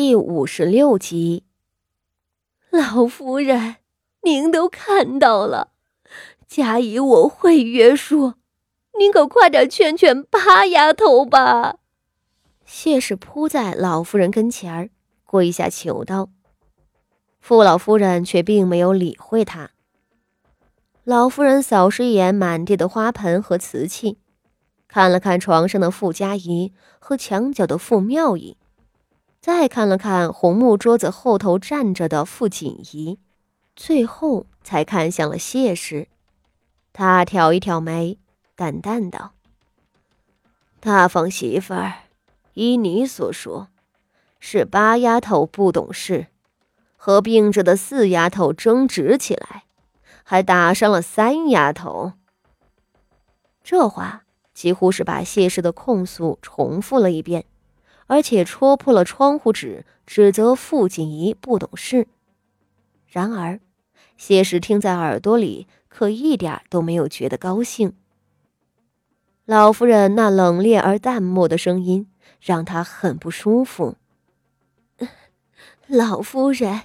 第五十六集，老夫人，您都看到了，嘉怡我会约束，您可快点劝劝八丫头吧。谢氏扑在老夫人跟前儿，跪下求道。傅老夫人却并没有理会他。老夫人扫视一眼满地的花盆和瓷器，看了看床上的傅家仪和墙角的傅妙仪。再看了看红木桌子后头站着的傅锦仪，最后才看向了谢氏。他挑一挑眉，淡淡道：“大房媳妇儿，依你所说，是八丫头不懂事，和病着的四丫头争执起来，还打伤了三丫头。”这话几乎是把谢氏的控诉重复了一遍。而且戳破了窗户纸，指责傅锦仪不懂事。然而，谢氏听在耳朵里，可一点都没有觉得高兴。老夫人那冷冽而淡漠的声音，让他很不舒服。老夫人，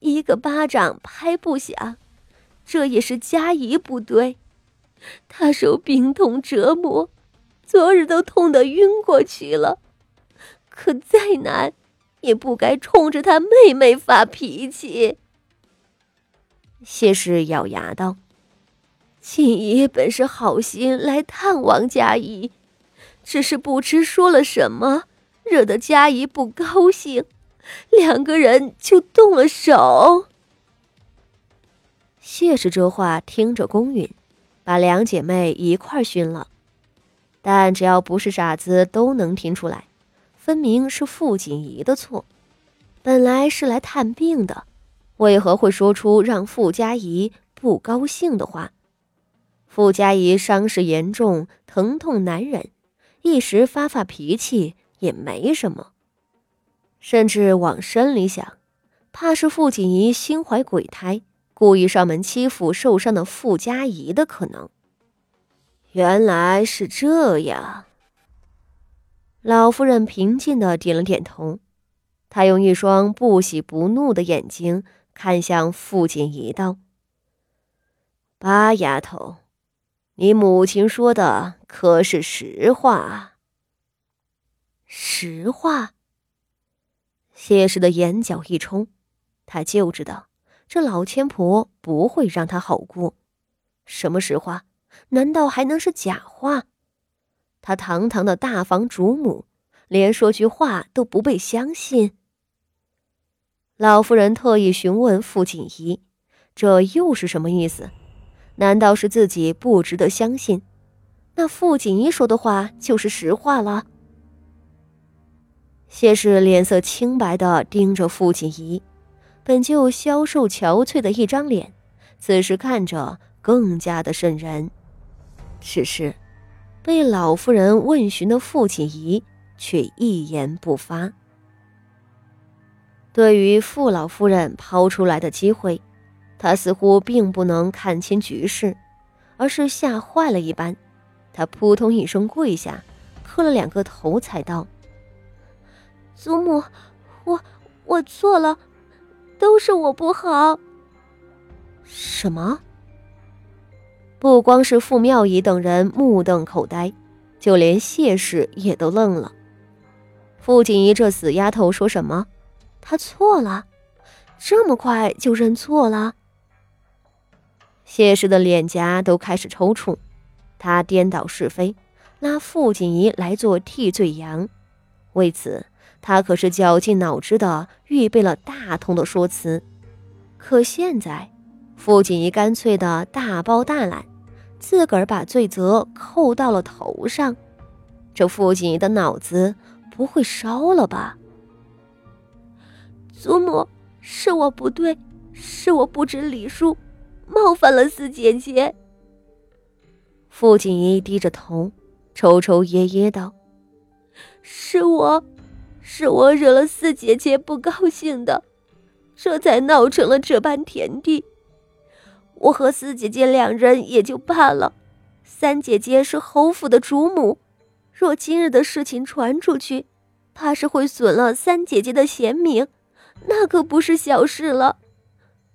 一个巴掌拍不响，这也是佳怡不对。她受病痛折磨，昨日都痛得晕过去了。可再难，也不该冲着他妹妹发脾气。谢氏咬牙道：“锦衣本是好心来探望佳怡，只是不知说了什么，惹得佳怡不高兴，两个人就动了手。”谢氏这话听着公允，把两姐妹一块熏了。但只要不是傻子，都能听出来。分明是傅锦仪的错，本来是来探病的，为何会说出让傅家仪不高兴的话？傅家仪伤势严重，疼痛难忍，一时发发脾气也没什么。甚至往深里想，怕是傅锦仪心怀鬼胎，故意上门欺负受伤的傅家仪的可能。原来是这样。老夫人平静的点了点头，她用一双不喜不怒的眼睛看向父亲一道：“八丫头，你母亲说的可是实话？”实话。谢氏的眼角一冲，他就知道这老千婆不会让他好过。什么实话？难道还能是假话？他堂堂的大房主母，连说句话都不被相信。老夫人特意询问傅锦仪，这又是什么意思？难道是自己不值得相信？那傅锦仪说的话就是实话了？谢氏脸色清白的盯着傅锦仪，本就消瘦憔悴的一张脸，此时看着更加的瘆人。只是。被老夫人问询的父亲仪却一言不发。对于傅老夫人抛出来的机会，他似乎并不能看清局势，而是吓坏了一般。他扑通一声跪下，磕了两个头，才道：“祖母，我我错了，都是我不好。”什么？不光是傅妙仪等人目瞪口呆，就连谢氏也都愣了。傅锦仪这死丫头说什么？她错了？这么快就认错了？谢氏的脸颊都开始抽搐，他颠倒是非，拉傅锦仪来做替罪羊。为此，他可是绞尽脑汁的预备了大通的说辞。可现在，傅锦仪干脆的大包大揽。自个儿把罪责扣到了头上，这傅锦仪的脑子不会烧了吧？祖母，是我不对，是我不知礼数，冒犯了四姐姐。傅锦仪低着头，抽抽噎噎道：“是我，是我惹了四姐姐不高兴的，这才闹成了这般田地。”我和四姐姐两人也就罢了，三姐姐是侯府的主母，若今日的事情传出去，怕是会损了三姐姐的贤名，那可不是小事了。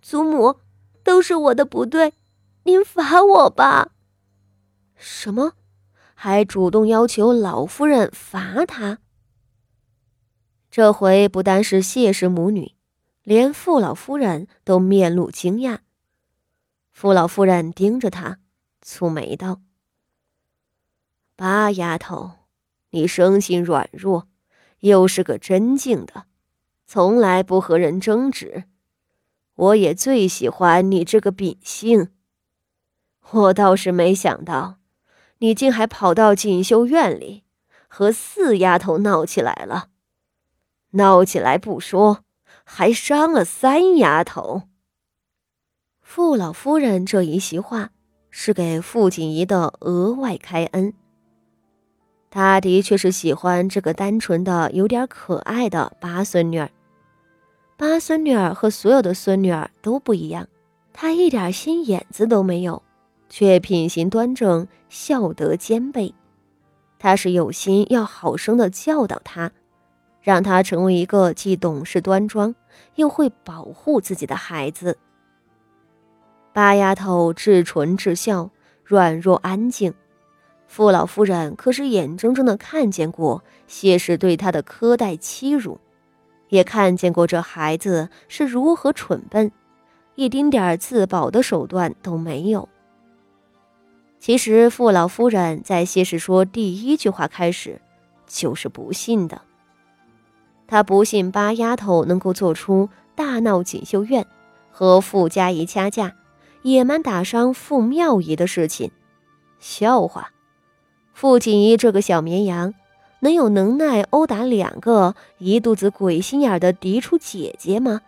祖母，都是我的不对，您罚我吧。什么？还主动要求老夫人罚他？这回不单是谢氏母女，连傅老夫人都面露惊讶。傅老夫人盯着他，蹙眉道：“八丫头，你生性软弱，又是个真静的，从来不和人争执。我也最喜欢你这个秉性。我倒是没想到，你竟还跑到锦绣院里，和四丫头闹起来了。”闹起来不说，还伤了三丫头。傅老夫人这一席话是给傅锦仪的额外开恩。她的确是喜欢这个单纯的、有点可爱的八孙女儿。八孙女儿和所有的孙女儿都不一样，她一点心眼子都没有，却品行端正，孝德兼备。她是有心要好生的教导她。让他成为一个既懂事端庄，又会保护自己的孩子。八丫头至纯至孝，软弱安静。傅老夫人可是眼睁睁的看见过谢氏对她的苛待欺辱，也看见过这孩子是如何蠢笨，一丁点自保的手段都没有。其实傅老夫人在谢氏说第一句话开始，就是不信的。她不信八丫头能够做出大闹锦绣院，和傅家仪掐架，野蛮打伤傅妙仪的事情。笑话，傅锦仪这个小绵羊，能有能耐殴打两个一肚子鬼心眼的嫡出姐姐吗？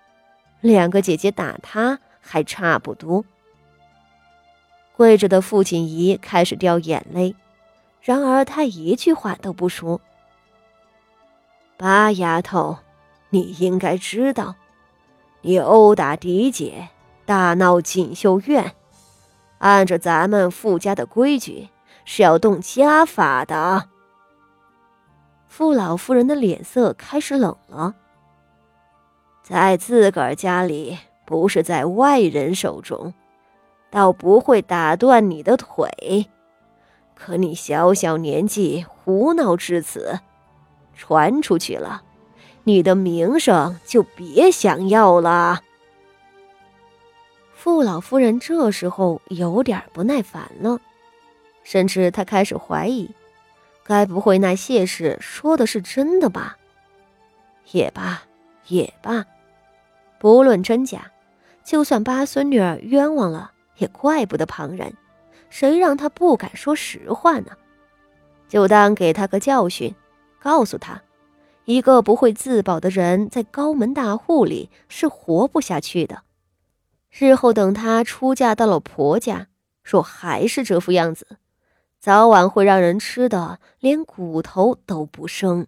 两个姐姐打他还差不多。跪着的傅锦仪开始掉眼泪，然而他一句话都不说。八丫头，你应该知道，你殴打嫡姐，大闹锦绣院，按照咱们傅家的规矩是要动家法的。傅老夫人的脸色开始冷了。在自个儿家里，不是在外人手中，倒不会打断你的腿，可你小小年纪胡闹至此。传出去了，你的名声就别想要了。傅老夫人这时候有点不耐烦了，甚至她开始怀疑，该不会那谢氏说的是真的吧？也罢，也罢，不论真假，就算八孙女儿冤枉了，也怪不得旁人。谁让她不敢说实话呢？就当给她个教训。告诉她，一个不会自保的人在高门大户里是活不下去的。日后等她出嫁到了婆家，若还是这副样子，早晚会让人吃的连骨头都不剩。